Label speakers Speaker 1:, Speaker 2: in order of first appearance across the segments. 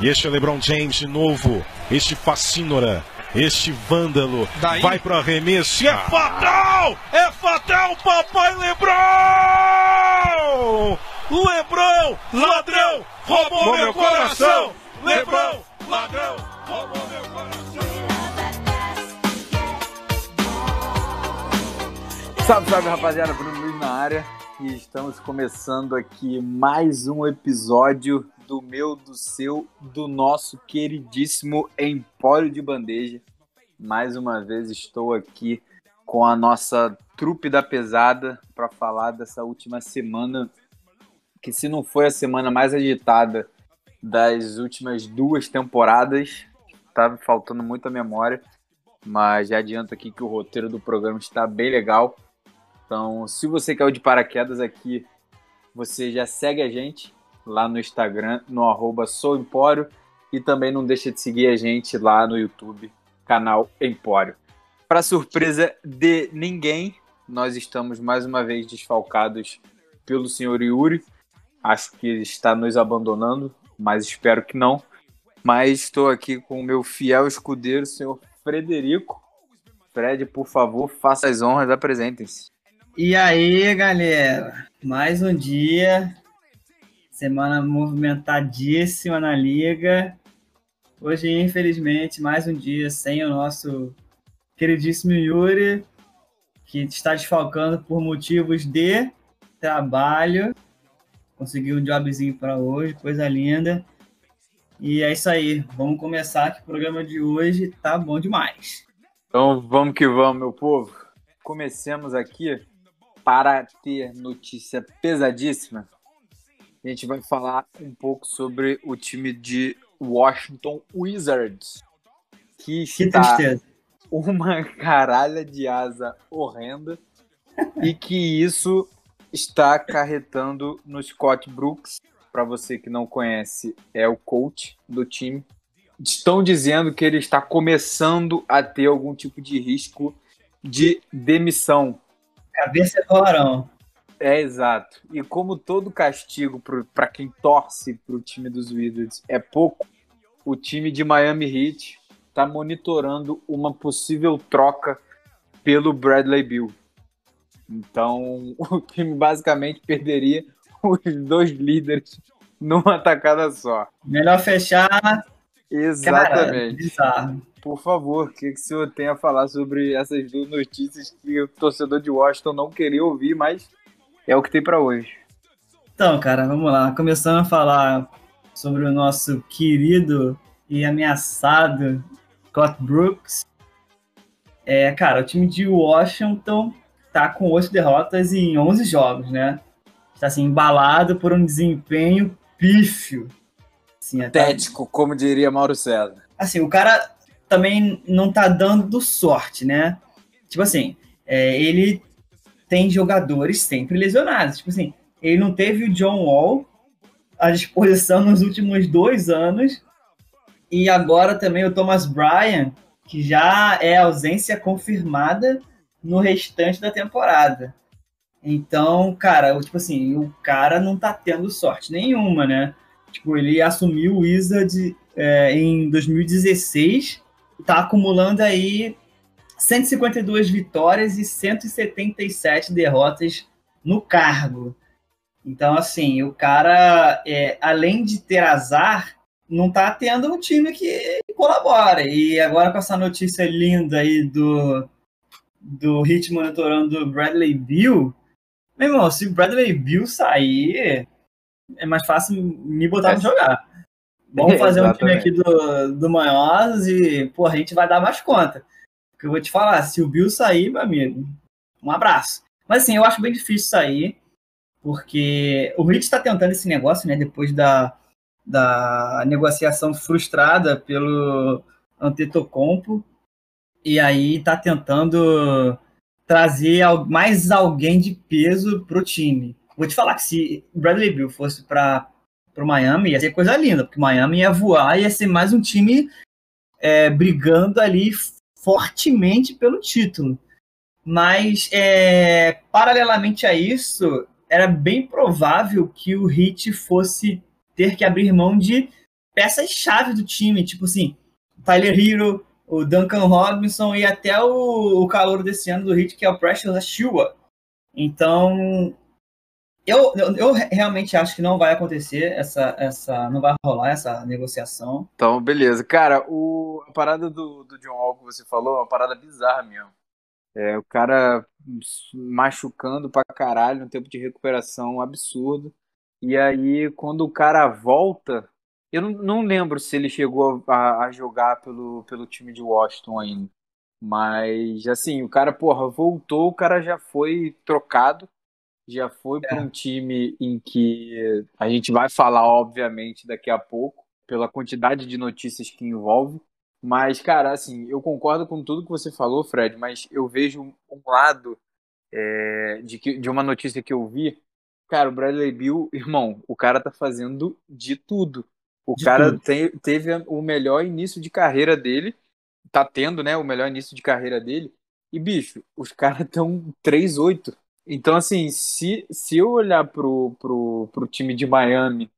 Speaker 1: E este é LeBron James de novo. Este fascínora. Este vândalo
Speaker 2: Daí?
Speaker 1: vai pro arremesso e é fatal! É fatal, papai Lebron! Lebron, ladrão, roubou meu coração! Lebron, ladrão, roubou meu coração!
Speaker 3: Salve, salve rapaziada, Bruno Luiz na área e estamos começando aqui mais um episódio do meu, do seu, do nosso queridíssimo Empório de Bandeja. Mais uma vez estou aqui com a nossa trupe da pesada para falar dessa última semana, que se não foi a semana mais agitada das últimas duas temporadas, tá faltando muita memória, mas já adianto aqui que o roteiro do programa está bem legal. Então, se você caiu de paraquedas aqui, você já segue a gente lá no Instagram, no arroba souempório, e também não deixa de seguir a gente lá no YouTube, canal Empório. Para surpresa de ninguém, nós estamos mais uma vez desfalcados pelo senhor Yuri. Acho que ele está nos abandonando, mas espero que não. Mas estou aqui com o meu fiel escudeiro, senhor Frederico. Fred, por favor, faça as honras, apresentem-se.
Speaker 4: E aí, galera? Mais um dia. Semana movimentadíssima na liga. Hoje, infelizmente, mais um dia sem o nosso queridíssimo Yuri, que está desfalcando por motivos de trabalho. Conseguiu um jobzinho para hoje, coisa linda. E é isso aí. Vamos começar que o programa de hoje tá bom demais.
Speaker 3: Então vamos que vamos, meu povo. Comecemos aqui para ter notícia pesadíssima. A gente vai falar um pouco sobre o time de Washington Wizards, que
Speaker 4: Que
Speaker 3: está
Speaker 4: tristeza.
Speaker 3: uma caralha de asa horrenda e que isso está acarretando no Scott Brooks. Para você que não conhece, é o coach do time. Estão dizendo que ele está começando a ter algum tipo de risco de demissão.
Speaker 4: Cabeça é porão.
Speaker 3: É exato. E como todo castigo para quem torce para o time dos Wizards é pouco, o time de Miami Heat está monitorando uma possível troca pelo Bradley Bill. Então, o time basicamente perderia os dois líderes numa tacada só.
Speaker 4: Melhor fechar. Cara,
Speaker 3: Exatamente.
Speaker 4: bizarro.
Speaker 3: Por favor, o que, que o senhor tem a falar sobre essas duas notícias que o torcedor de Washington não queria ouvir, mas é o que tem para hoje.
Speaker 4: Então, cara, vamos lá. Começando a falar sobre o nosso querido e ameaçado Scott Brooks. É, cara, o time de Washington tá com oito derrotas em 11 jogos, né? Está assim, embalado por um desempenho pífio. Assim, até,
Speaker 3: Tético, como diria Mauro César.
Speaker 4: assim, o cara também não tá dando sorte, né? Tipo assim, é, ele tem jogadores sempre lesionados. Tipo assim, ele não teve o John Wall à disposição nos últimos dois anos. E agora também o Thomas Bryan, que já é ausência confirmada no restante da temporada. Então, cara, tipo assim, o cara não tá tendo sorte nenhuma, né? Tipo, ele assumiu o Wizard é, em 2016, tá acumulando aí 152 vitórias e 177 derrotas no cargo. Então, assim, o cara, é, além de ter azar, não tá tendo um time que colabora. E agora com essa notícia linda aí do, do Hit monitorando o Bradley Bill, meu irmão, se o Bradley Bill sair, é mais fácil me botar pra jogar. Vamos fazer um time aqui do, do Manhosas e, pô, a gente vai dar mais conta. Porque eu vou te falar, se o Bill sair, meu amigo, um abraço. Mas assim, eu acho bem difícil sair, porque o Hit está tentando esse negócio, né, depois da, da negociação frustrada pelo Antetokounmpo, e aí tá tentando trazer mais alguém de peso pro time. Vou te falar que se Bradley Bill fosse para o Miami, ia ser coisa linda, porque Miami ia voar, ia ser mais um time é, brigando ali fortemente pelo título. Mas, é, paralelamente a isso, era bem provável que o Heat fosse ter que abrir mão de peças-chave do time, tipo assim, Tyler Hero, o Duncan Robinson e até o, o calor desse ano do Hit, que é o Precious Achua. Então, eu, eu, realmente acho que não vai acontecer essa, essa. Não vai rolar essa negociação.
Speaker 3: Então, beleza. Cara, o, a parada do, do John Wall que você falou é uma parada bizarra mesmo. É, o cara machucando pra caralho, um tempo de recuperação absurdo. E aí, quando o cara volta, eu não, não lembro se ele chegou a, a, jogar pelo, pelo time de Washington ainda. Mas, assim, o cara, porra, voltou, o cara já foi trocado já foi é. para um time em que a gente vai falar, obviamente, daqui a pouco, pela quantidade de notícias que envolve. Mas, cara, assim, eu concordo com tudo que você falou, Fred, mas eu vejo um lado é, de, que, de uma notícia que eu vi. Cara, o Bradley Bill, irmão, o cara tá fazendo de tudo. O de cara tem, teve o melhor início de carreira dele, tá tendo, né, o melhor início de carreira dele. E, bicho, os caras estão 3-8 então, assim, se, se eu olhar pro, pro, pro time de Miami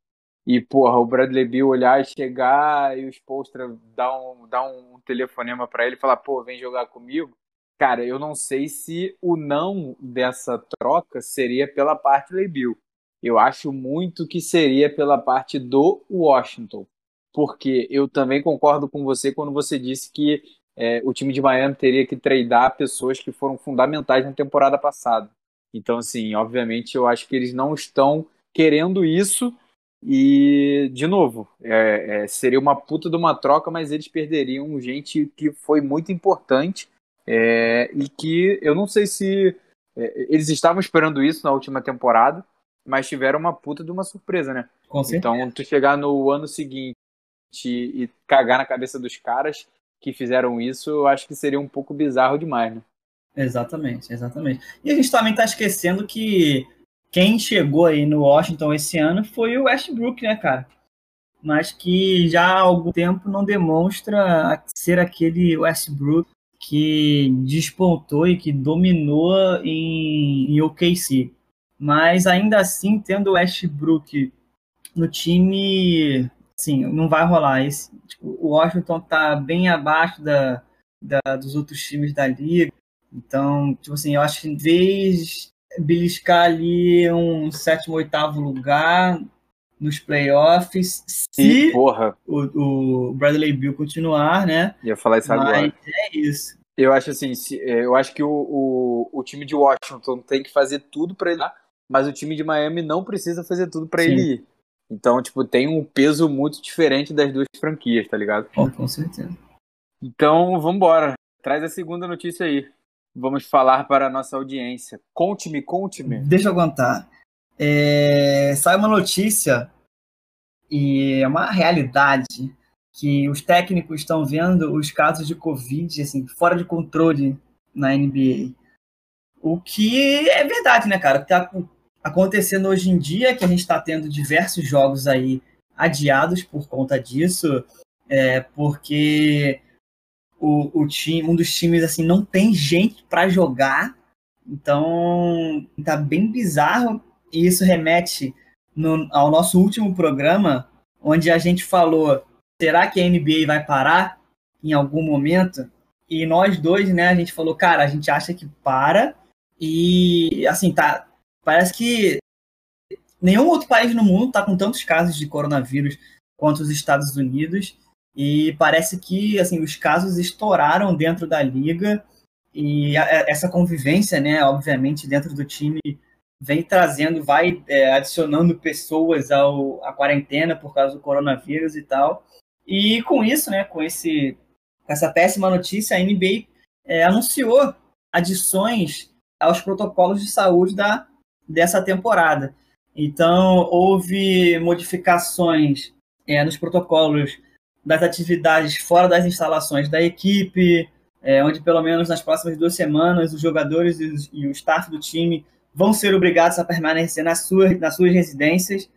Speaker 3: e, porra, o Bradley Bill olhar e chegar e o Spolstra dar um, dar um telefonema para ele e falar, pô, vem jogar comigo, cara, eu não sei se o não dessa troca seria pela parte do Bill. Eu acho muito que seria pela parte do Washington. Porque eu também concordo com você quando você disse que é, o time de Miami teria que treinar pessoas que foram fundamentais na temporada passada. Então, assim, obviamente, eu acho que eles não estão querendo isso. E, de novo, é, é, seria uma puta de uma troca, mas eles perderiam gente que foi muito importante é, e que eu não sei se é, eles estavam esperando isso na última temporada, mas tiveram uma puta de uma surpresa, né? então, tu chegar no ano seguinte e cagar na cabeça dos caras que fizeram isso, eu acho que seria um pouco bizarro demais, né?
Speaker 4: Exatamente, exatamente. E a gente também está esquecendo que quem chegou aí no Washington esse ano foi o Westbrook, né, cara? Mas que já há algum tempo não demonstra ser aquele Westbrook que despontou e que dominou em, em OKC. Mas ainda assim, tendo o Westbrook no time, sim, não vai rolar. Esse, tipo, o Washington tá bem abaixo da, da, dos outros times da liga. Então, tipo assim, eu acho que em vez de beliscar ali um sétimo, oitavo lugar nos playoffs, se
Speaker 3: porra.
Speaker 4: O, o Bradley Bill continuar, né?
Speaker 3: Ia falar isso
Speaker 4: Mas
Speaker 3: agora.
Speaker 4: é isso.
Speaker 3: Eu acho assim, é, eu acho que o, o, o time de Washington tem que fazer tudo para ele, mas o time de Miami não precisa fazer tudo para ele ir. Então, tipo, tem um peso muito diferente das duas franquias, tá ligado?
Speaker 4: Oh, com certeza.
Speaker 3: Então, vamos embora. Traz a segunda notícia aí vamos falar para a nossa audiência. Conte-me, conte-me.
Speaker 4: Deixa eu contar. É, sai uma notícia e é uma realidade que os técnicos estão vendo os casos de Covid assim, fora de controle na NBA. O que é verdade, né, cara? O que está acontecendo hoje em dia é que a gente está tendo diversos jogos aí adiados por conta disso, é, porque o, o time, um dos times assim não tem gente para jogar. Então, tá bem bizarro e isso remete no, ao nosso último programa, onde a gente falou: será que a NBA vai parar em algum momento? E nós dois, né, a gente falou: cara, a gente acha que para. E assim, tá. Parece que nenhum outro país no mundo tá com tantos casos de coronavírus quanto os Estados Unidos. E parece que assim os casos estouraram dentro da liga e a, essa convivência, né, obviamente dentro do time vem trazendo, vai é, adicionando pessoas ao à quarentena por causa do coronavírus e tal. E com isso, né, com esse com essa péssima notícia, a NBA é, anunciou adições aos protocolos de saúde da dessa temporada. Então houve modificações é, nos protocolos das atividades fora das instalações da equipe, é, onde pelo menos nas próximas duas semanas os jogadores e, os, e o staff do time vão ser obrigados a permanecer nas suas, nas suas residências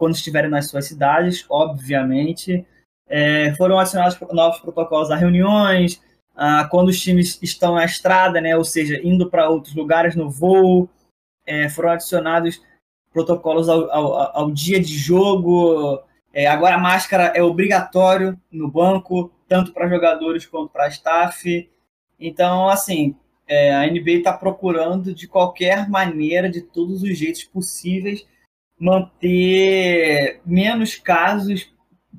Speaker 4: quando estiverem nas suas cidades, obviamente. É, foram adicionados novos protocolos a reuniões, a, quando os times estão na estrada, né, ou seja, indo para outros lugares no voo, é, foram adicionados protocolos ao, ao, ao dia de jogo, É, agora a máscara é obrigatório no banco, tanto para jogadores quanto para staff. Então, assim, é, a NBA está procurando de qualquer maneira, de todos os jeitos possíveis, manter menos casos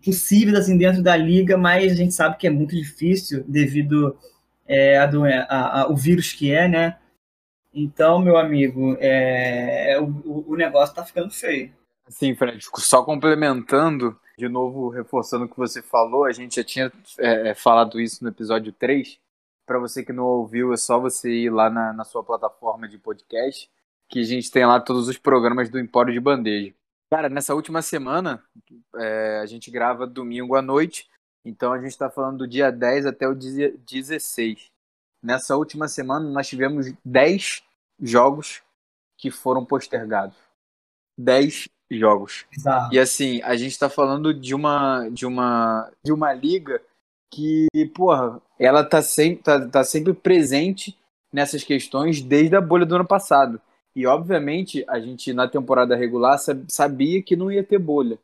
Speaker 4: possíveis assim dentro da liga, mas a gente sabe que é muito difícil devido é, a, a, o vírus que é, né? Então, meu amigo, é, o, o negócio tá ficando feio.
Speaker 3: Sim, Fred, só complementando, de novo reforçando o que você falou, a gente já tinha é, é falado isso no episódio 3. Para você que não ouviu, é só você ir lá na, na sua plataforma de podcast, que a gente tem lá todos os programas do Empório de Bandeja. Cara, nessa última semana, é, a gente grava domingo à noite, então a gente está falando do dia 10 até o dia 16. Nessa última semana, nós tivemos 10 jogos que foram postergados. 10 jogos.
Speaker 4: Exato.
Speaker 3: E assim, a gente está falando de uma, de uma, de uma liga que, porra, ela tá sempre, tá, tá sempre presente nessas questões desde a bolha do ano passado. E obviamente a gente na temporada regular sabia que não ia ter bolha.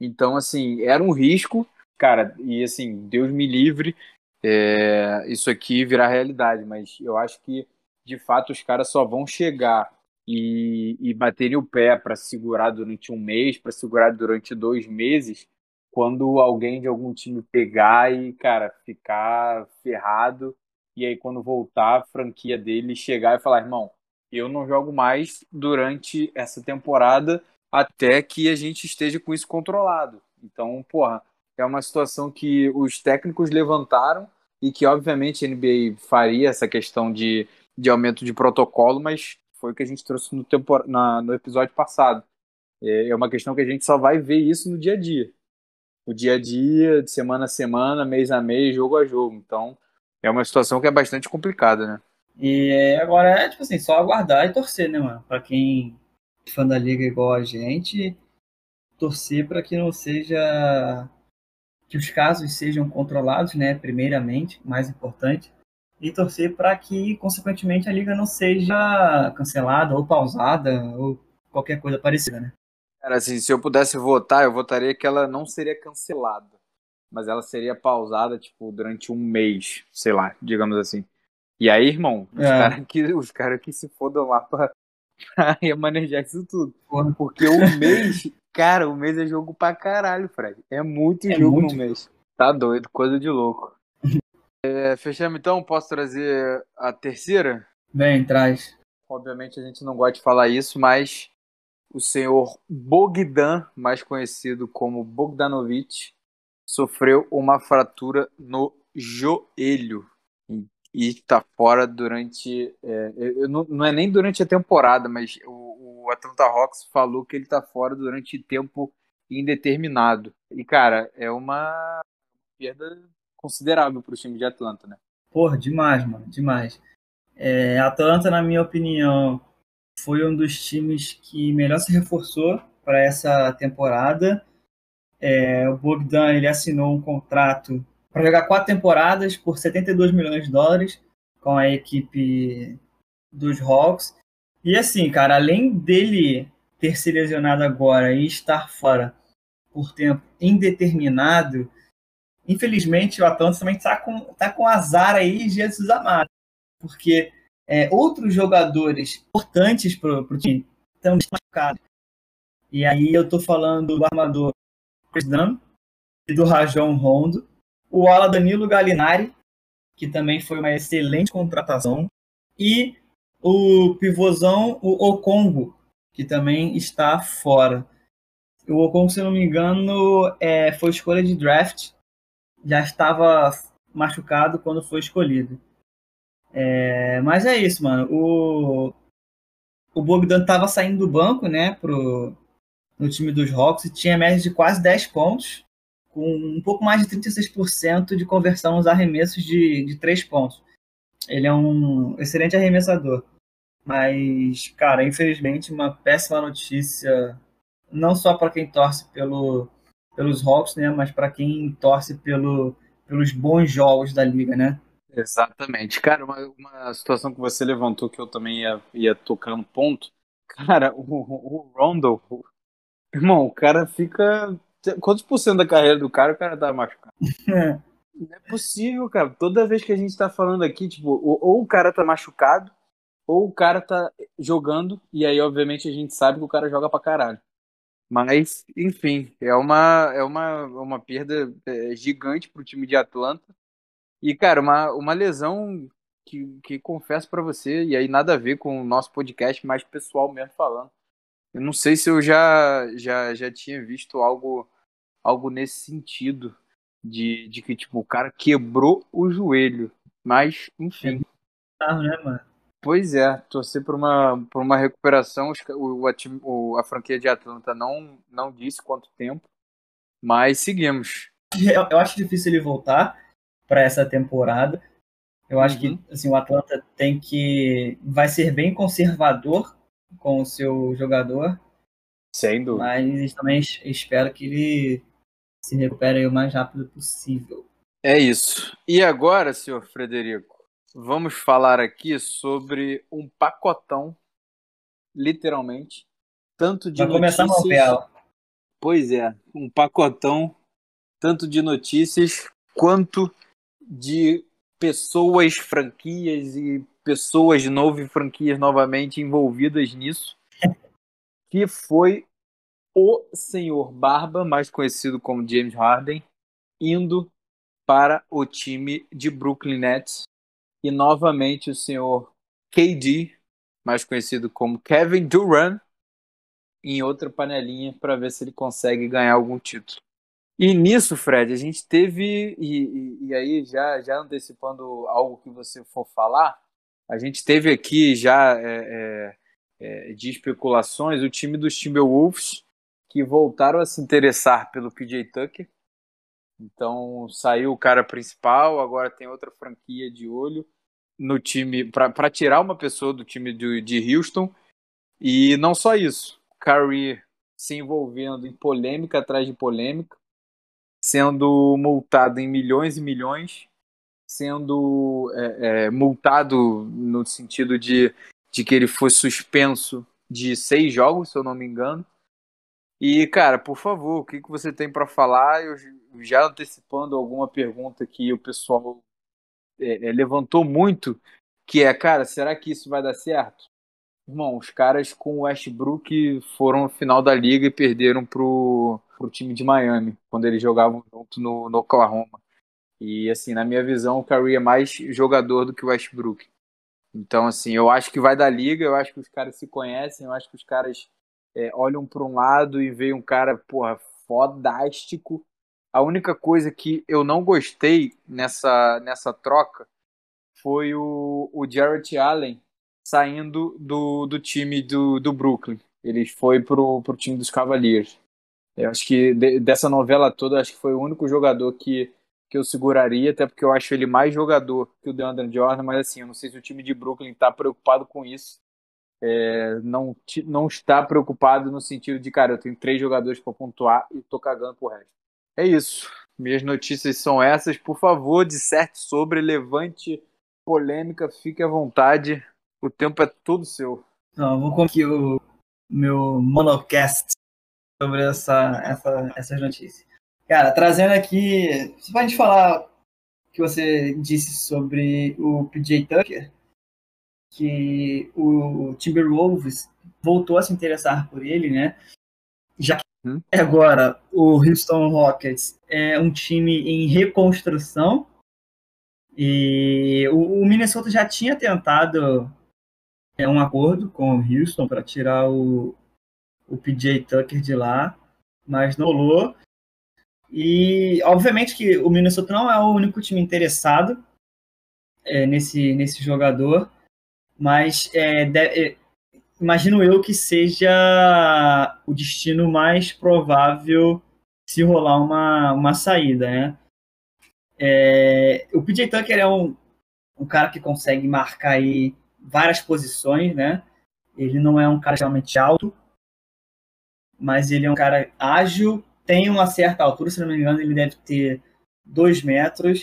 Speaker 3: Então, assim, era um risco, cara, e assim, Deus me livre é, isso aqui virar realidade, mas eu acho que de fato os caras só vão chegar e, e baterem o pé para segurar durante um mês, para segurar durante dois meses, quando alguém de algum time pegar e, cara, ficar ferrado, e aí quando voltar a franquia dele chegar e falar, irmão, eu não jogo mais durante essa temporada até que a gente esteja com isso controlado. Então, porra, é uma situação que os técnicos levantaram e que, obviamente, a NBA faria essa questão de, de aumento de protocolo, mas foi o que a gente trouxe no, tempo, na, no episódio passado. É, é uma questão que a gente só vai ver isso no dia a dia. O dia a dia, de semana a semana, mês a mês, jogo a jogo. Então, é uma situação que é bastante complicada, né?
Speaker 4: E agora é, tipo assim, só aguardar e torcer, né, mano? Pra quem é fã da liga igual a gente, torcer para que não seja que os casos sejam controlados, né, primeiramente, mais importante, e torcer para que, consequentemente, a liga não seja cancelada ou pausada ou qualquer coisa parecida, né?
Speaker 3: Cara, assim, se eu pudesse votar, eu votaria que ela não seria cancelada, mas ela seria pausada, tipo, durante um mês, sei lá, digamos assim. E aí, irmão, os é. caras que, os cara que se fodam lá pra, pra remanejar isso tudo. Porra. Porque o mês Cara, o mês é jogo pra caralho, Fred. É muito é jogo muito... no mês. Tá doido, coisa de louco. É, fechamos então? Posso trazer a terceira?
Speaker 4: Bem, traz.
Speaker 3: Obviamente a gente não gosta de falar isso, mas o senhor Bogdan, mais conhecido como Bogdanovic, sofreu uma fratura no joelho e está fora durante. É, não, não, é nem durante a temporada, mas o, o Atlanta Hawks falou que ele está fora durante tempo indeterminado. E, cara, é uma perda considerável para o time de Atlanta, né?
Speaker 4: Porra, demais, mano, demais. É, Atlanta, na minha opinião, foi um dos times que melhor se reforçou para essa temporada. É, o Bogdan ele assinou um contrato para jogar quatro temporadas por 72 milhões de dólares com a equipe dos Hawks. E assim, cara, além dele ter se lesionado agora e estar fora por tempo indeterminado, infelizmente o Atlanta também está com, tá com azar aí, Jesus amado, porque é, outros jogadores importantes para o time estão machucados. E aí eu estou falando do armador Chris Dunn e do Rajon Rondo, o ala Danilo Gallinari, que também foi uma excelente contratação, e o pivôzão, o Okongo, que também está fora. O Okongo, se não me engano, é, foi escolha de draft, já estava machucado quando foi escolhido. É, mas é isso, mano. O, o Bogdan estava saindo do banco, né, pro, no time dos Hawks e tinha média de quase 10 pontos com um pouco mais de 36% de conversão nos arremessos de, de três pontos. Ele é um excelente arremessador. Mas, cara, infelizmente, uma péssima notícia, não só para quem torce pelo, pelos Hawks, né, mas para quem torce pelo, pelos bons jogos da liga, né?
Speaker 3: Exatamente. Cara, uma, uma situação que você levantou que eu também ia, ia tocar no ponto. Cara, o, o Rondo, irmão, o cara fica quantos por cento da carreira do cara o cara tá machucado? Não é possível, cara. Toda vez que a gente tá falando aqui, tipo, ou, ou, o cara tá machucado, ou o cara tá jogando, e aí, obviamente, a gente sabe que o cara joga pra caralho. Mas, enfim, é uma, é uma, uma perda é, gigante pro time de Atlanta. E, cara, uma, uma lesão que, que confesso para você, e aí nada a ver com o nosso podcast, mais pessoal mesmo falando. Eu não sei se eu já, já, já tinha visto algo, algo nesse sentido de, de que, tipo, o cara quebrou o joelho. Mas, enfim.
Speaker 4: É né, mano?
Speaker 3: Pois é, torcer por uma, por uma recuperação. O, o, a franquia de Atlanta não, não disse quanto tempo, mas seguimos.
Speaker 4: Eu, eu acho difícil ele voltar para essa temporada. Eu acho uhum. que assim, o Atlanta tem que. vai ser bem conservador com o seu jogador.
Speaker 3: Sem dúvida.
Speaker 4: Mas também espero que ele se recupere o mais rápido possível.
Speaker 3: É isso. E agora, senhor Frederico, vamos falar aqui sobre um pacotão, literalmente, tanto de
Speaker 4: Vai
Speaker 3: notícias.
Speaker 4: Começar novela.
Speaker 3: Pois é, um pacotão tanto de notícias quanto de pessoas, franquias e pessoas de novo e franquias novamente envolvidas nisso, que foi o senhor Barba, mais conhecido como James Harden, indo para o time de Brooklyn Nets e novamente o senhor KD, mais conhecido como Kevin Durant, em outra panelinha para ver se ele consegue ganhar algum título. E nisso, Fred, a gente teve, e, e, e, aí já, já antecipando algo que você for falar, a gente teve aqui já é, é, é de especulações o time dos Timberwolves que voltaram a se interessar pelo PJ Tucker. Então saiu o cara principal, agora tem outra franquia de olho no time para tirar uma pessoa do time de, de Houston. E não só isso, Curry se envolvendo em polêmica atrás de polêmica, sendo multado em milhões e milhões, sendo é, é, multado no sentido de, de que ele foi suspenso de seis jogos, se eu não me engano. E, cara, por favor, o que, que você tem para falar? Eu já antecipando alguma pergunta que o pessoal é, é, levantou muito, que é, cara, será que isso vai dar certo? Irmão, os caras com o Westbrook foram no final da liga e perderam pro, pro time de Miami, quando eles jogavam junto no, no Oklahoma. E, assim, na minha visão, o Curry é mais jogador do que o Westbrook. Então, assim, eu acho que vai da liga, eu acho que os caras se conhecem, eu acho que os caras é, olham para um lado e veem um cara, porra, fodástico. A única coisa que eu não gostei nessa, nessa troca foi o, o Jarrett Allen saindo do, do time do, do Brooklyn. Ele foi pro, pro time dos Cavaliers. Eu acho que de, dessa novela toda, acho que foi o único jogador que, que eu seguraria, até porque eu acho ele mais jogador que o DeAndre Jordan, mas assim, eu não sei se o time de Brooklyn está preocupado com isso é, não, não está preocupado no sentido de, cara, eu tenho três jogadores para pontuar e tô cagando pro resto. É isso. Minhas notícias são essas. Por favor, disserte sobre, levante polêmica, fique à vontade. O tempo é todo seu.
Speaker 4: Não, vou concluir o meu monocast sobre essa, essa, essas notícias. Cara, trazendo aqui, pra gente falar que você disse sobre o PJ Tucker, que o Timberwolves voltou a se interessar por ele, né? Já que? Agora o Houston Rockets é um time em reconstrução e o, o Minnesota já tinha tentado é, um acordo com o Houston para tirar o, o PJ Tucker de lá, mas não rolou. E obviamente que o Minnesota não é o único time interessado é, nesse, nesse jogador mas é, de, é, imagino eu que seja o destino mais provável se rolar uma, uma saída, né? É, o PJ Tucker é um, um cara que consegue marcar aí várias posições, né? Ele não é um cara realmente alto, mas ele é um cara ágil, tem uma certa altura, se não me engano, ele deve ter dois metros.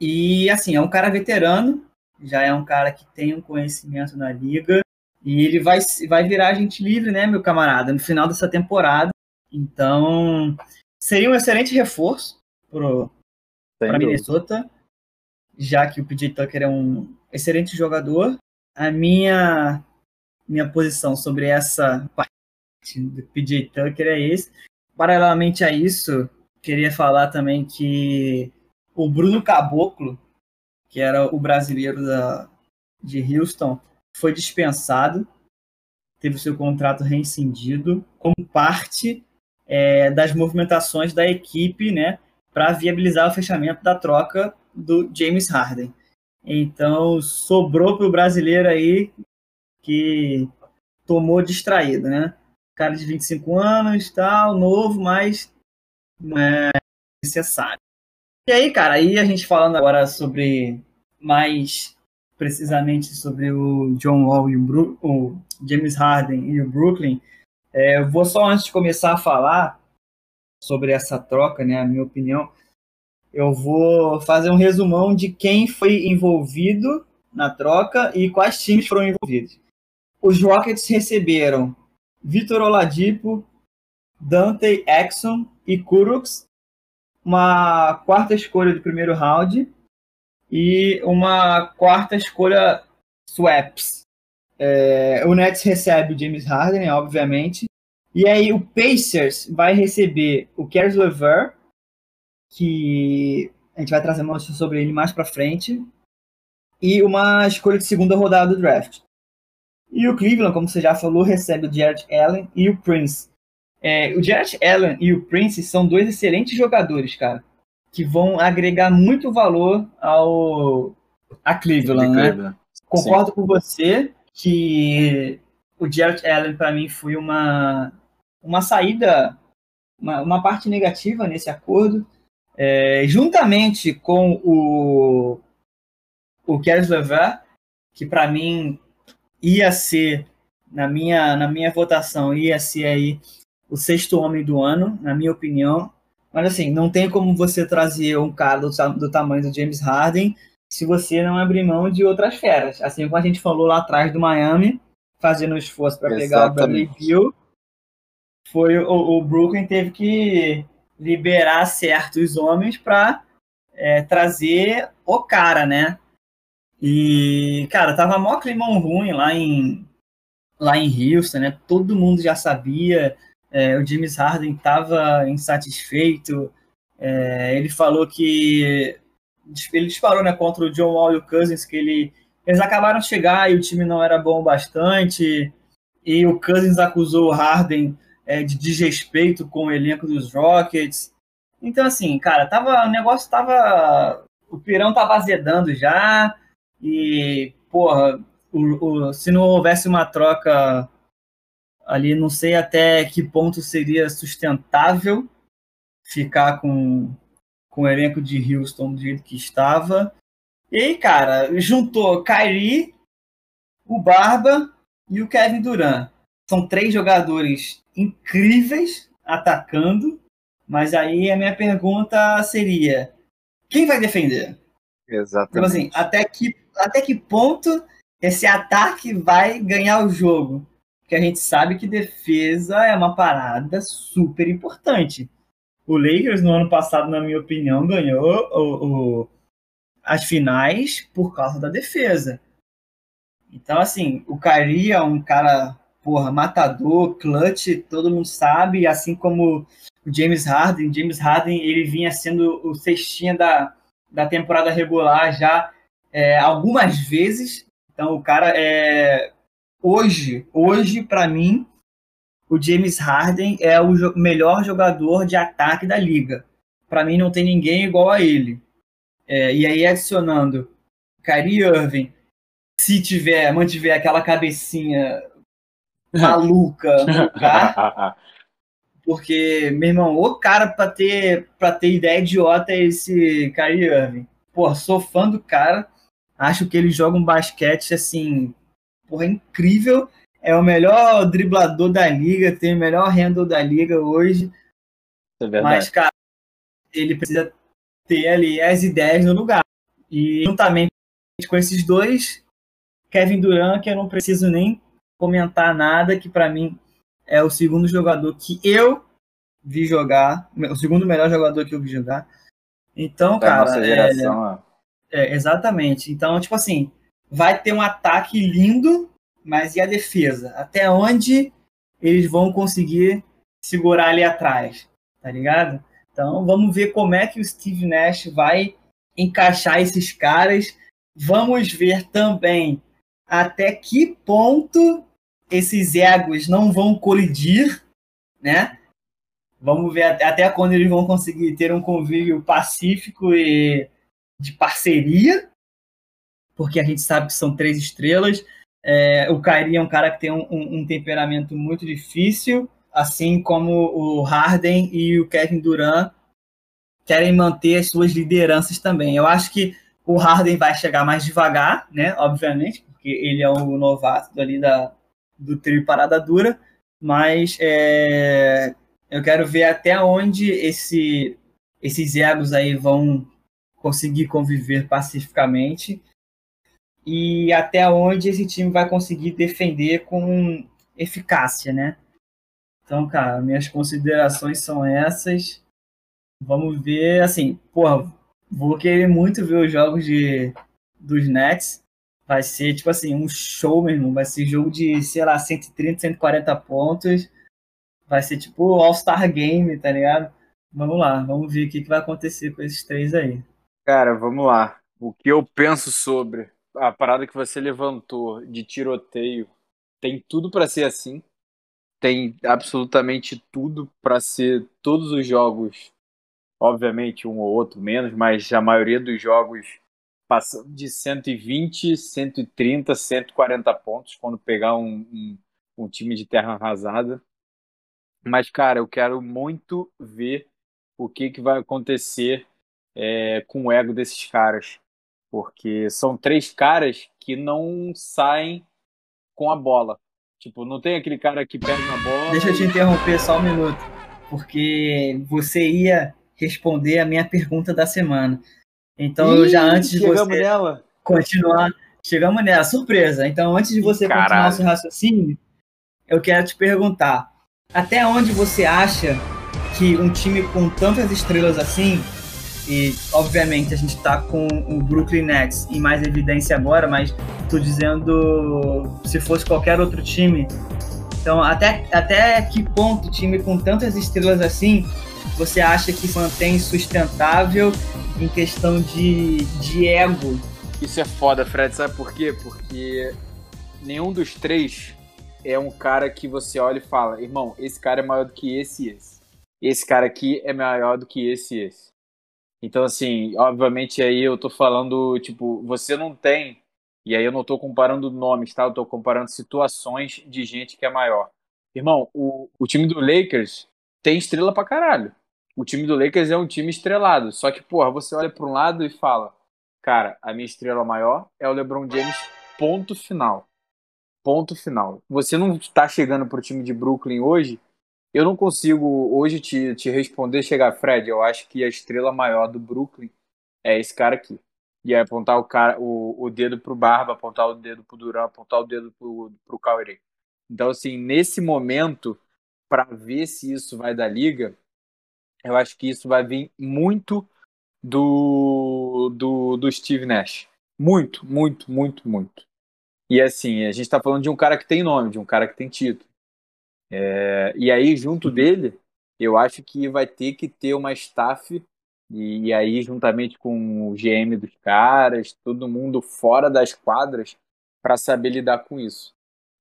Speaker 4: E assim, é um cara veterano, já é um cara que tem um conhecimento na liga e ele vai, vai virar agente livre, né, meu camarada, no final dessa temporada. Então, seria um excelente reforço para Minnesota, já que o PJ Tucker é um excelente jogador. A minha minha posição sobre essa parte do PJ Tucker é esse. Paralelamente a isso, queria falar também que o Bruno Caboclo, que era o brasileiro da, de Houston, foi dispensado, teve seu contrato rescindido como parte é, das movimentações da equipe, né, para viabilizar o fechamento da troca do James Harden. Então sobrou para o brasileiro aí que tomou distraído, né? Cara de 25 anos, tal, novo, mas é necessário. E aí, cara, aí a gente falando agora sobre mais precisamente sobre o John Wall e o, Bru o James Harden e o Brooklyn, é, eu vou só antes de começar a falar sobre essa troca, né, a minha opinião, eu vou fazer um resumão de quem foi envolvido na troca e quais times foram envolvidos. Os Rockets receberam Vitor Oladipo, Dante Exxon e Kuroks, uma quarta escolha de primeiro round e uma quarta escolha swaps. É, o Nets recebe o James Harden, obviamente. E aí o Pacers vai receber o Caris LeVer, que a gente vai trazer uma notícia sobre ele mais para frente, e uma escolha de segunda rodada do draft. E o Cleveland, como você já falou, recebe o Jared Allen e o Prince. É, o Jared Allen e o Prince são dois excelentes jogadores, cara, que vão agregar muito valor ao a Cleveland, né? Concordo Sim. com você que o Jared Allen para mim foi uma uma saída, uma, uma parte negativa nesse acordo, é, juntamente com o o Caris Lever, que para mim ia ser na minha na minha votação ia ser aí o sexto homem do ano, na minha opinião. Mas assim, não tem como você trazer um cara do, do tamanho do James Harden se você não abrir mão de outras feras. Assim como a gente falou lá atrás do Miami, fazendo esforço para pegar o Bradley Beal, foi o, o Brooklyn teve que liberar certos homens para é, trazer o cara, né? E, cara, tava mó climão ruim lá em, lá em Houston, né? Todo mundo já sabia é, o James Harden estava insatisfeito. É, ele falou que ele disparou né, contra o John Wall e o Cousins, que ele, eles acabaram de chegar e o time não era bom bastante. E o Cousins acusou o Harden é, de desrespeito com o elenco dos Rockets. Então, assim, cara, tava, o negócio tava. O pirão tava azedando já. E, porra, o, o, se não houvesse uma troca ali não sei até que ponto seria sustentável ficar com, com o elenco de Houston do jeito que estava. E aí, cara, juntou Kyrie, o Barba e o Kevin Durant. São três jogadores incríveis atacando, mas aí a minha pergunta seria: quem vai defender?
Speaker 3: Exatamente.
Speaker 4: Então, assim, até que, até que ponto esse ataque vai ganhar o jogo? Porque a gente sabe que defesa é uma parada super importante. O Lakers, no ano passado, na minha opinião, ganhou o, o, as finais por causa da defesa. Então, assim, o Kyrie é um cara, porra, matador, clutch, todo mundo sabe, assim como o James Harden. James Harden, ele vinha sendo o cestinha da, da temporada regular já é, algumas vezes. Então, o cara é hoje, hoje para mim, o James Harden é o jo melhor jogador de ataque da liga. Para mim não tem ninguém igual a ele. É, e aí adicionando Kyrie Irving, se tiver, mantiver aquela cabecinha maluca no lugar, porque, meu irmão, o cara para ter para ter ideia idiota é esse Kyrie Irving. Pô, sou fã do cara, acho que ele joga um basquete assim porra, é incrível. É o melhor driblador da liga, tem o melhor handle da liga hoje. É mas, cara, ele precisa ter ali as ideias no lugar. E juntamente com esses dois, Kevin Durant, que eu não preciso nem comentar nada, que para mim é o segundo jogador que eu vi jogar, o segundo melhor jogador que eu vi jogar. Então,
Speaker 3: Da
Speaker 4: cara,
Speaker 3: nossa
Speaker 4: é,
Speaker 3: geração, ó.
Speaker 4: é, exatamente. Então, tipo assim, vai ter um ataque lindo, mas e a defesa? Até onde eles vão conseguir segurar ali atrás, tá ligado? Então, vamos ver como é que o Steve Nash vai encaixar esses caras. Vamos ver também até que ponto esses egos não vão colidir, né? Vamos ver até- até quando eles vão conseguir ter um convívio pacífico e de parceria, porque a gente sabe que são três estrelas. É, o Kyrie é um cara que tem um, um- um temperamento muito difícil, assim como o Harden e o Kevin Durant querem manter as suas lideranças também. Eu acho que o Harden vai chegar mais devagar, né? Obviamente, porque ele é o novato ali da, do trio Parada Dura, mas é, eu quero ver até onde esse, esses egos aí vão conseguir conviver pacificamente e até onde esse time vai conseguir defender com eficácia, né? Então, cara, minhas considerações são essas. Vamos ver, assim, porra, vou querer muito ver os jogos de, dos Nets. Vai ser, tipo assim, um show mesmo. Vai ser jogo de, sei lá, 130, 140 pontos. Vai ser tipo All-Star Game, tá ligado? Vamos lá, vamos ver o que, que vai acontecer com esses três aí.
Speaker 3: Cara, vamos lá. O que eu penso sobre a parada que você levantou de tiroteio tem tudo pra ser assim. Tem absolutamente tudo pra ser todos os jogos, obviamente um ou outro menos, mas a maioria dos jogos passando de 120, 130, 140 pontos quando pegar um, um, um time de terra arrasada. Mas, cara, eu quero muito ver o que, que vai acontecer é, com o ego desses caras. Porque são três caras que não saem com a bola. Tipo, não tem aquele cara que pega na bola.
Speaker 4: Deixa eu te interromper só um minuto, porque você ia responder a minha pergunta da semana. Então, eu já
Speaker 3: Ih,
Speaker 4: antes de você
Speaker 3: nela.
Speaker 4: continuar, chegamos nela, surpresa. Então, antes de você continuar
Speaker 3: Caralho.
Speaker 4: seu raciocínio, eu quero te perguntar: até onde você acha que um time com tantas estrelas assim, e obviamente a gente tá com o Brooklyn Nets em mais evidência agora, mas tô dizendo se fosse qualquer outro time. Então, até, até que ponto time com tantas estrelas assim você acha que mantém sustentável em questão de, de ego?
Speaker 3: Isso é foda, Fred. Sabe por quê? Porque nenhum dos três é um cara que você olha e fala: irmão, esse cara é maior do que esse e esse. Esse cara aqui é maior do que esse e esse. Então, assim, obviamente aí eu tô falando, tipo, você não tem. E aí eu não tô comparando nomes, tá? Eu tô comparando situações de gente que é maior. Irmão, o, o time do Lakers tem estrela pra caralho. O time do Lakers é um time estrelado. Só que, porra, você olha pra um lado e fala: Cara, a minha estrela maior é o LeBron James, ponto final. Ponto final. Você não está chegando pro time de Brooklyn hoje. Eu não consigo hoje te, te responder, chegar, Fred. Eu acho que a estrela maior do Brooklyn é esse cara aqui. E aí apontar o, cara, o, o dedo pro Barba, apontar o dedo pro Duran, apontar o dedo pro, pro Kyrie. Então, assim, nesse momento, para ver se isso vai da liga, eu acho que isso vai vir muito do, do, do Steve Nash. Muito, muito, muito, muito. E assim, a gente tá falando de um cara que tem nome, de um cara que tem título. É, e aí, junto dele, eu acho que vai ter que ter uma staff, e, e aí, juntamente com o GM dos caras, todo mundo fora das quadras, para saber lidar com isso.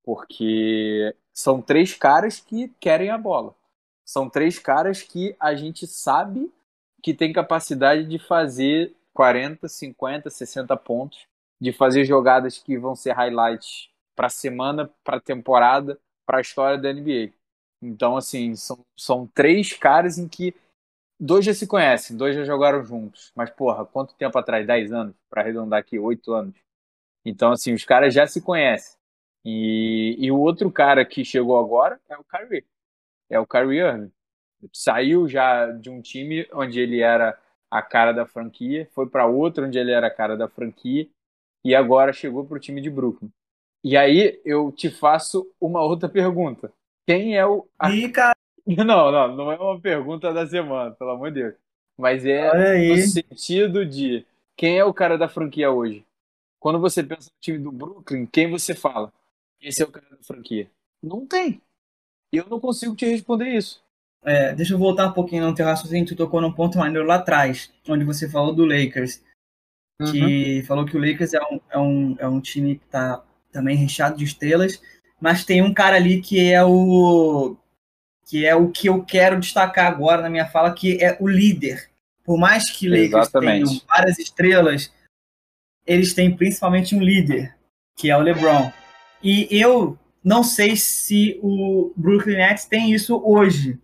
Speaker 3: Porque são três caras que querem a bola. São três caras que a gente sabe que tem capacidade de fazer 40, 50, 60 pontos, de fazer jogadas que vão ser highlights para semana, para temporada, para a história da NBA. Então, assim, são, são três caras em que dois já se conhecem, dois já jogaram juntos. Mas, porra, quanto tempo atrás? 10 anos? Para arredondar aqui, 8 anos. Então, assim, os caras já se conhecem. E, e o outro cara que chegou agora é o Kyrie. É o Kyrie Irving. Saiu já de um time onde ele era a cara da franquia, foi para outro onde ele era a cara da franquia e agora chegou para o time de Brooklyn. E aí eu te faço uma outra pergunta. Quem é o
Speaker 4: E, cara,
Speaker 3: Não, não, não é uma pergunta da semana, pelo amor de Deus. Mas é no sentido de quem é o cara da franquia hoje? Quando você pensa no time do Brooklyn, quem você fala? Esse é o cara da franquia. Não tem. Eu não consigo te responder isso.
Speaker 4: É, deixa eu voltar um pouquinho no teu raciocínio, tu tocou num ponto maneiro lá atrás, onde você falou do Lakers. Que uhum. falou que o Lakers é um, é, um, é um time que tá também recheado de estrelas, mas tem um cara ali que é o que é o que eu quero destacar agora na minha fala, que é o líder. Por mais que Lakers Exatamente. tenham várias estrelas, eles têm principalmente um líder, que é o LeBron. E eu não sei se o Brooklyn Nets tem isso hoje.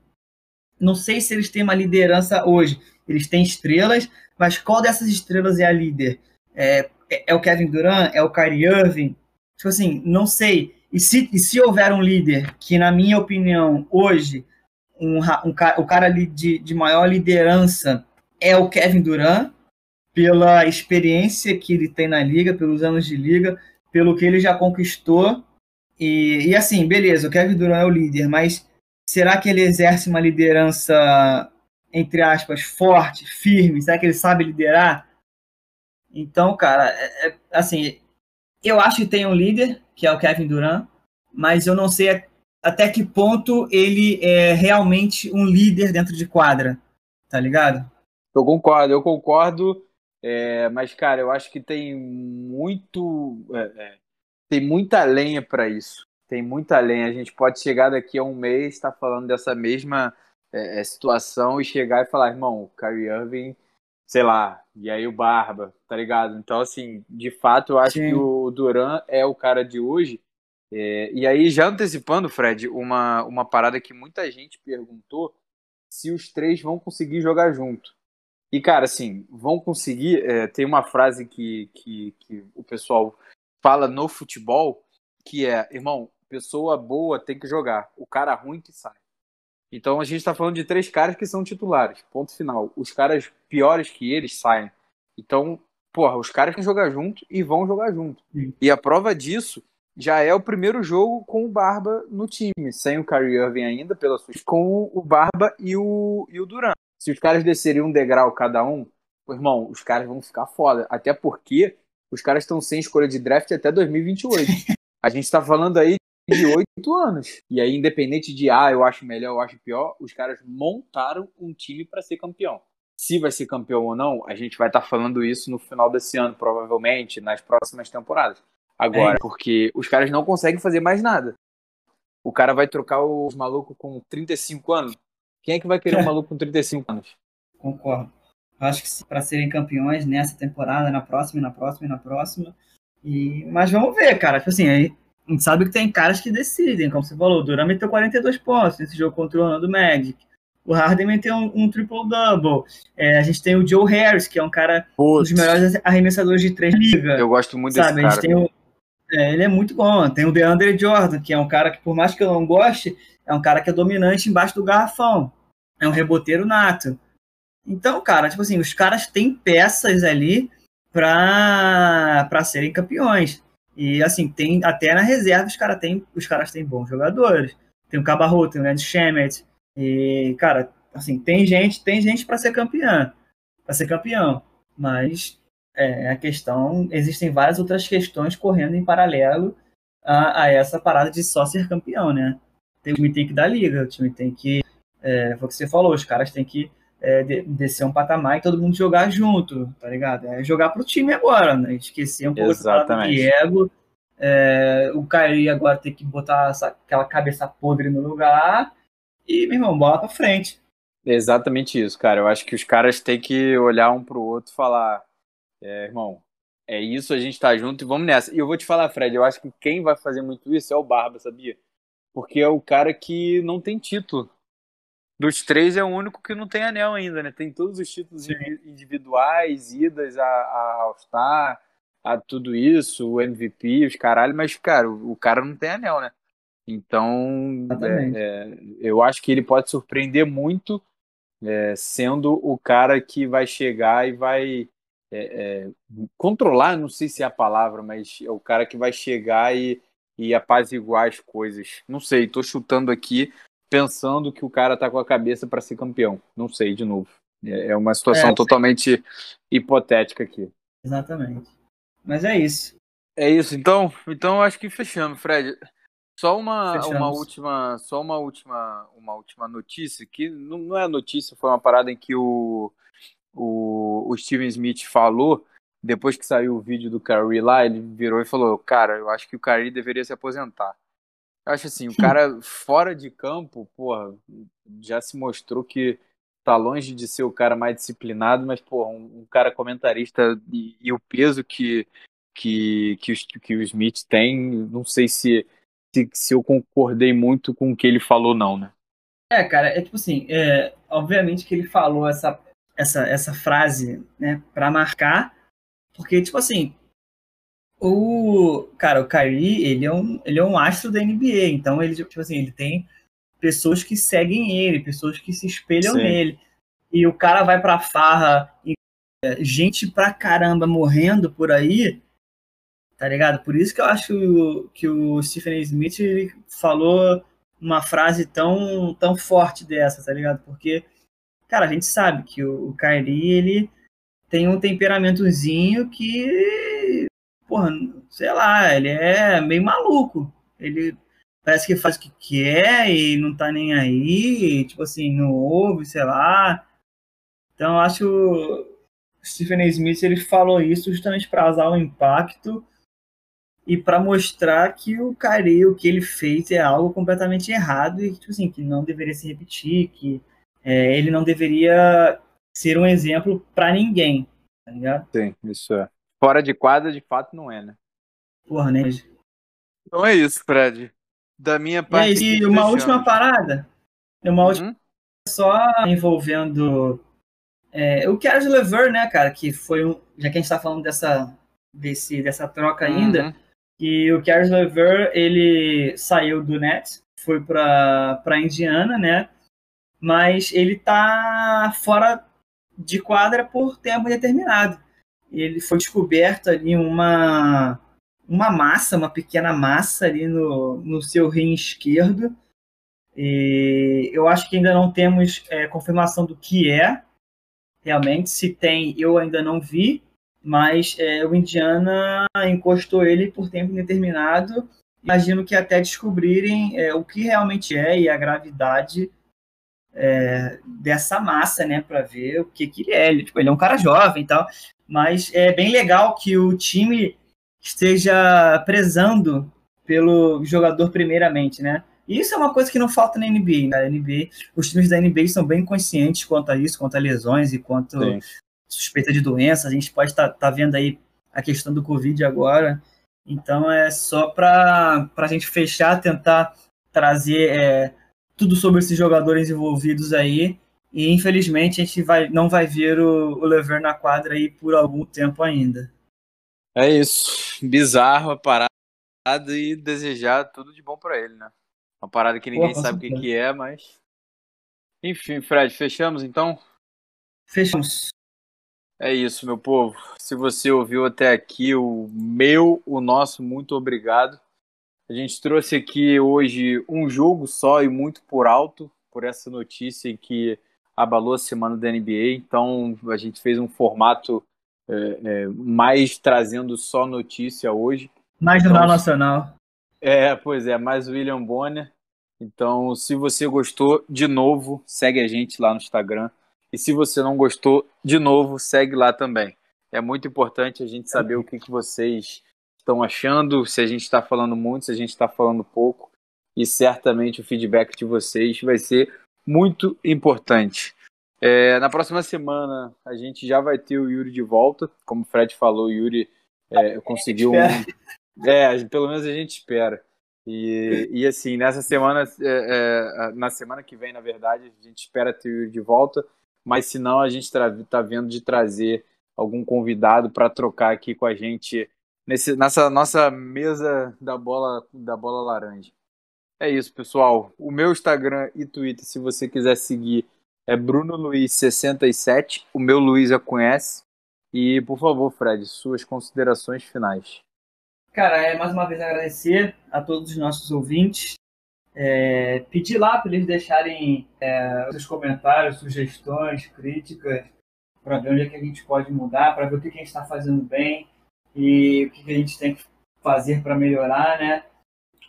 Speaker 4: Não sei se eles têm uma liderança hoje. Eles têm estrelas, mas qual dessas estrelas é a líder? É, é, é o Kevin Durant? É o Kyrie Irving? Tipo assim, não sei. E se, e se houver um líder que, na minha opinião, hoje, um, um, o cara de, de maior liderança é o Kevin Durant, pela experiência que ele tem na liga, pelos anos de liga, pelo que ele já conquistou. E, e assim, beleza, o Kevin Durant é o líder, mas será que ele exerce uma liderança, entre aspas, forte, firme? Será que ele sabe liderar? Então, cara, é, é, assim, eu acho que tem um líder, que é o Kevin Durant, mas eu não sei até que ponto ele é realmente um líder dentro de quadra, tá ligado?
Speaker 3: Eu concordo, eu concordo é, mas, cara, eu acho que tem muito. É, é tem muita lenha para isso. Tem muita lenha. A gente pode chegar daqui a um mês, estar tá falando dessa mesma é, é, situação e chegar e falar, irmão, o Kyrie Irving, sei lá, e aí o Barba, tá ligado? Então, assim, de fato, eu acho Sim. que o Duran é o cara de hoje. É, e aí, já antecipando, Fred, uma, uma parada que muita gente perguntou se os três vão conseguir jogar junto. E, cara, assim, vão conseguir. É, tem uma frase que, que, que o pessoal fala no futebol, que é, irmão, pessoa boa tem que jogar, o cara ruim que sai. Então a gente está falando de três caras que são titulares, ponto final. Os caras piores que eles saem. Então, porra, os caras têm que jogar junto e vão jogar junto. Sim. E a prova disso já é o primeiro jogo com o Barba no time, sem o Kyrie Irving ainda, pela sua, com o Barba e o, e o Durant se os caras descerem um degrau cada um, irmão, os caras vão ficar foda. Até porque os caras estão sem escolha de draft até 2028. A gente está falando aí de oito anos. E aí, independente de, ah, eu acho melhor, eu acho pior, os caras montaram um time para ser campeão. Se vai ser campeão ou não, a gente vai estar tá falando isso no final desse ano, provavelmente, nas próximas temporadas. Agora, é. porque os caras não conseguem fazer mais nada. O cara vai trocar os malucos com 35 anos. Quem é que vai querer um maluco com 35 anos?
Speaker 4: Concordo. Acho que para serem campeões nessa temporada, na próxima, e na próxima, e na próxima. E... Mas vamos ver, cara. Tipo assim, a gente sabe que tem caras que decidem, como você falou. O Duran meteu 42 pontos nesse jogo contra o Orlando Magic. O Harden meteu um, um triple-double. É, a gente tem o Joe Harris, que é um cara um dos melhores arremessadores de três ligas.
Speaker 3: Eu gosto muito sabe? desse cara. A gente tem o,
Speaker 4: é, ele é muito bom. Tem o DeAndre Jordan, que é um cara que, por mais que eu não goste, é um cara que é dominante embaixo do garrafão. É um reboteiro nato. Então, cara, tipo assim, os caras têm peças ali para serem campeões. E assim, tem até na reserva os, cara tem, os caras têm bons jogadores. Tem o Cabarro, tem o Ned Shemet. E, cara, assim, tem gente, tem gente para ser campeã, para ser campeão. Mas é, a questão, existem várias outras questões correndo em paralelo a, a essa parada de só ser campeão, né? o time tem que dar liga, o time tem que. É, foi o que você falou, os caras têm que é, de, descer um patamar e todo mundo jogar junto, tá ligado? É jogar pro time agora, né? Esquecer um pouco de ego. É, o Kyrie agora tem que botar essa, aquela cabeça podre no lugar e, meu irmão, bola pra frente.
Speaker 3: Exatamente isso, cara. Eu acho que os caras têm que olhar um pro outro e falar: é, irmão, é isso, a gente tá junto e vamos nessa. E eu vou te falar, Fred, eu acho que quem vai fazer muito isso é o Barba, sabia? Porque é o cara que não tem título. Dos três é o único que não tem anel ainda, né? Tem todos os títulos Sim. individuais, idas a, a All-Star, a tudo isso, o MVP, os caralho, mas, cara, o, o cara não tem anel, né? Então, é, é, eu acho que ele pode surpreender muito, é, sendo o cara que vai chegar e vai é, é, controlar, não sei se é a palavra, mas é o cara que vai chegar e e apaziguar as coisas. Não sei, tô chutando aqui, pensando que o cara tá com a cabeça para ser campeão. Não sei, de novo. É, é uma situação é, totalmente hipotética aqui.
Speaker 4: Exatamente. Mas é isso.
Speaker 3: É isso. Então, então acho que fechamos, Fred. Só uma, uma última, só uma última, uma última notícia que não, não é notícia, foi uma parada em que o, o, o Steven Smith falou depois que saiu o vídeo do Curry lá, ele virou e falou: Cara, eu acho que o Curry deveria se aposentar. Eu acho assim, o cara fora de campo, porra, já se mostrou que tá longe de ser o cara mais disciplinado, mas, porra, um, um cara comentarista e, e, o peso que, que, que, o, que o Smith tem, não sei se, se, se eu concordei muito com o que ele falou, não, né?
Speaker 4: É, cara, é tipo assim, é, obviamente que ele falou essa, essa, essa frase, né, para marcar, porque, tipo assim, o. Cara, o Kyrie, ele é um, ele é um astro da NBA, então ele, tipo assim, ele tem pessoas que seguem ele, pessoas que se espelham Sim. nele. E o cara vai pra farra e é, gente pra caramba morrendo por aí, tá ligado? Por isso que eu acho que o Stephen Smith falou uma frase tão, tão forte dessa, tá ligado? Porque, cara, a gente sabe que o, o Kyrie, ele tem um temperamentozinho que, porra, sei lá, ele é meio maluco. Ele parece que faz o que quer e não tá nem aí, tipo assim, não ouve, sei lá. Então, acho que o Stephen Smith ele falou isso justamente para usar o impacto e para mostrar que o Kyrie, o que ele fez é algo completamente errado e tipo assim, que não deveria se repetir, que é, ele não deveria ser um exemplo para ninguém, tá ligado?
Speaker 3: Sim, isso é. Fora de quadra, de fato, não é, né?
Speaker 4: Porra, né?
Speaker 3: Então é isso, Fred. Da minha parte.
Speaker 4: E aí, uma última parada. Uma última uhum. só envolvendo é, o Caris Lever, né, cara, que foi um. Já que a gente tá falando dessa, desse, dessa troca ainda, uhum. que o Caris Lever ele saiu do Nets, foi para pra Indiana, né? Mas ele tá fora de quadra por tempo determinado. Ele foi descoberto ali uma, uma massa, uma pequena massa ali no, no seu rim esquerdo. E eu acho que ainda não temos é, confirmação do que é, realmente. Se tem, eu ainda não vi, mas é, o Indiana encostou ele por tempo indeterminado. Imagino que até descobrirem é, o que realmente é e a gravidade é, dessa massa, né, para ver o que, que ele é. Ele, tipo, ele é um cara jovem e tal, mas é bem legal que o time esteja prezando pelo jogador primeiramente, né? E isso é uma coisa que não falta na NBA, né? NBA, os times da NBA são bem conscientes quanto a isso, quanto a lesões e quanto Sim. suspeita de doença. A gente pode estar tá, tá vendo aí a questão do Covid agora. Então é só para a gente fechar, tentar trazer é, tudo sobre esses jogadores envolvidos aí. E infelizmente a gente vai, não vai ver o, o Lever na quadra aí por algum tempo ainda.
Speaker 3: É isso. Bizarro a parada e desejar tudo de bom para ele, né? Uma parada que ninguém sabe o que, que é, mas. Enfim, Fred, fechamos então?
Speaker 4: Fechamos.
Speaker 3: É isso, meu povo. Se você ouviu até aqui, o meu, o nosso, muito obrigado. A gente trouxe aqui hoje um jogo só e muito por alto, por essa notícia que abalou a semana da NBA. Então a gente fez um formato é, é, mais trazendo só notícia hoje.
Speaker 4: Mais
Speaker 3: Jornal
Speaker 4: então, Nacional.
Speaker 3: É, pois é, mais William Bonner. Então, se você gostou, de novo, segue a gente lá no Instagram. E se você não gostou, de novo, segue lá também. É muito importante a gente saber o que, que vocês estão achando, se a gente está falando muito, se a gente está falando pouco. E certamente o feedback de vocês vai ser muito importante. É, na próxima semana a gente já vai ter o Yuri de volta. Como o Fred falou, o Yuri é, conseguiu um. É, pelo menos a gente espera. E, e assim, nessa semana, é, é, na semana que vem, na verdade, a gente espera ter o Yuri de volta. Mas se não, a gente está vendo de trazer algum convidado para trocar aqui com a gente nesse, nessa nossa mesa da bola, da bola laranja. É isso, pessoal. O meu Instagram e Twitter, se você quiser seguir, é Bruno Luiz 67. O meu Luiz já conhece. E, por favor, Fred, suas considerações finais.
Speaker 4: Cara, é mais uma vez agradecer a todos os nossos ouvintes. é, pedir lá para eles deixarem é, seus comentários, sugestões, críticas, para ver onde é que a gente pode mudar, para ver o que, que a gente está fazendo bem e o que, a gente tem que fazer para melhorar, né?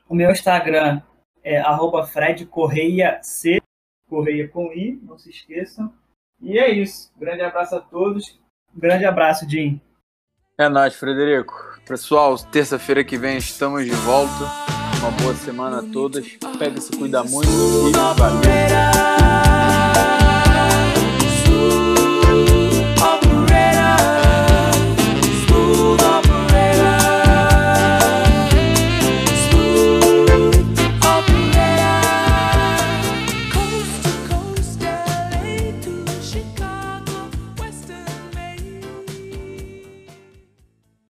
Speaker 4: O meu Instagram é arroba Fred Correia C, Correia com I, não se esqueçam. E é isso. Grande abraço a todos. Grande abraço, Jim.
Speaker 3: É nóis, Frederico. Pessoal, terça-feira que vem estamos de volta. Uma boa semana a todos. Pega se cuida muito e valeu.